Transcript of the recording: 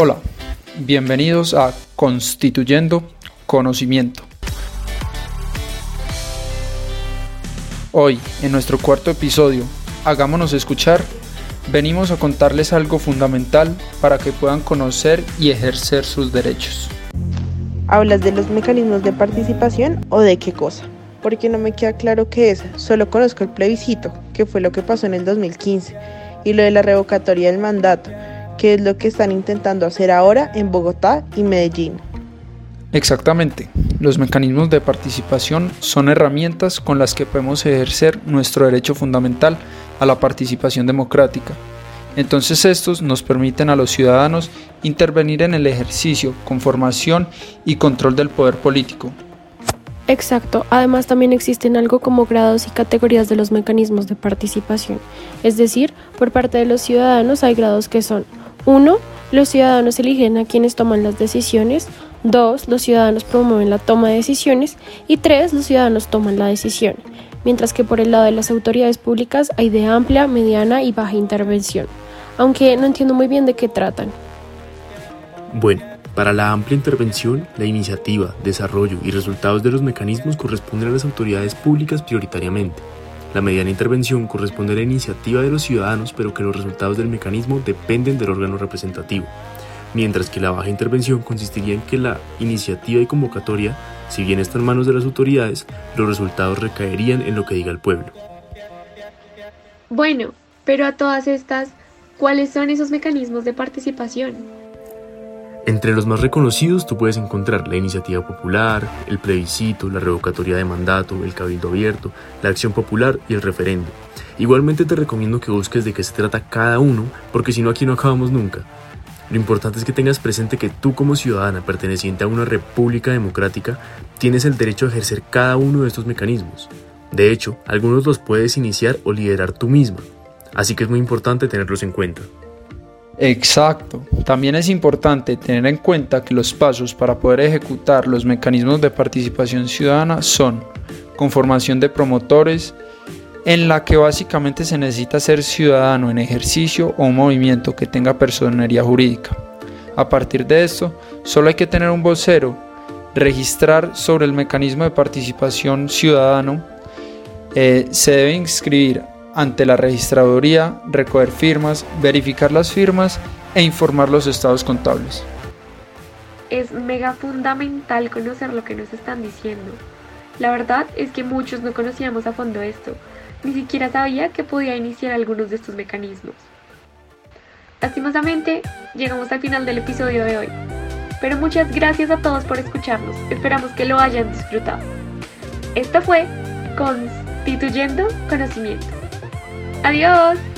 Hola, bienvenidos a Constituyendo Conocimiento. Hoy, en nuestro cuarto episodio, Hagámonos escuchar, venimos a contarles algo fundamental para que puedan conocer y ejercer sus derechos. ¿Hablas de los mecanismos de participación o de qué cosa? Porque no me queda claro qué es, solo conozco el plebiscito, que fue lo que pasó en el 2015, y lo de la revocatoria del mandato, que es lo que están intentando hacer ahora en Bogotá y Medellín. Exactamente. Los mecanismos de participación son herramientas con las que podemos ejercer nuestro derecho fundamental a la participación democrática. Entonces estos nos permiten a los ciudadanos intervenir en el ejercicio, conformación y control del poder político. Exacto. Además también existen algo como grados y categorías de los mecanismos de participación. Es decir, por parte de los ciudadanos hay grados que son 1. Los ciudadanos eligen a quienes toman las decisiones. 2. Los ciudadanos promueven la toma de decisiones. Y 3. Los ciudadanos toman la decisión. Mientras que por el lado de las autoridades públicas hay de amplia, mediana y baja intervención. Aunque no entiendo muy bien de qué tratan. Bueno, para la amplia intervención, la iniciativa, desarrollo y resultados de los mecanismos corresponden a las autoridades públicas prioritariamente. La mediana intervención corresponde a la iniciativa de los ciudadanos, pero que los resultados del mecanismo dependen del órgano representativo mientras que la baja intervención consistiría en que la iniciativa y convocatoria, si bien está en manos de las autoridades, los resultados recaerían en lo que diga el pueblo. Bueno, pero a todas estas, ¿cuáles son esos mecanismos de participación? Entre los más reconocidos tú puedes encontrar la iniciativa popular, el plebiscito, la revocatoria de mandato, el cabildo abierto, la acción popular y el referendo. Igualmente te recomiendo que busques de qué se trata cada uno, porque si no aquí no acabamos nunca. Lo importante es que tengas presente que tú como ciudadana perteneciente a una república democrática tienes el derecho a ejercer cada uno de estos mecanismos. De hecho, algunos los puedes iniciar o liderar tú misma, así que es muy importante tenerlos en cuenta. Exacto. También es importante tener en cuenta que los pasos para poder ejecutar los mecanismos de participación ciudadana son conformación de promotores, en la que básicamente se necesita ser ciudadano en ejercicio o un movimiento que tenga personería jurídica. A partir de esto, solo hay que tener un vocero, registrar sobre el mecanismo de participación ciudadano, eh, se debe inscribir ante la registraduría, recoger firmas, verificar las firmas e informar los estados contables. Es mega fundamental conocer lo que nos están diciendo. La verdad es que muchos no conocíamos a fondo esto, ni siquiera sabía que podía iniciar algunos de estos mecanismos. Lastimosamente, llegamos al final del episodio de hoy, pero muchas gracias a todos por escucharnos, esperamos que lo hayan disfrutado. Esto fue Constituyendo Conocimiento. Adiós.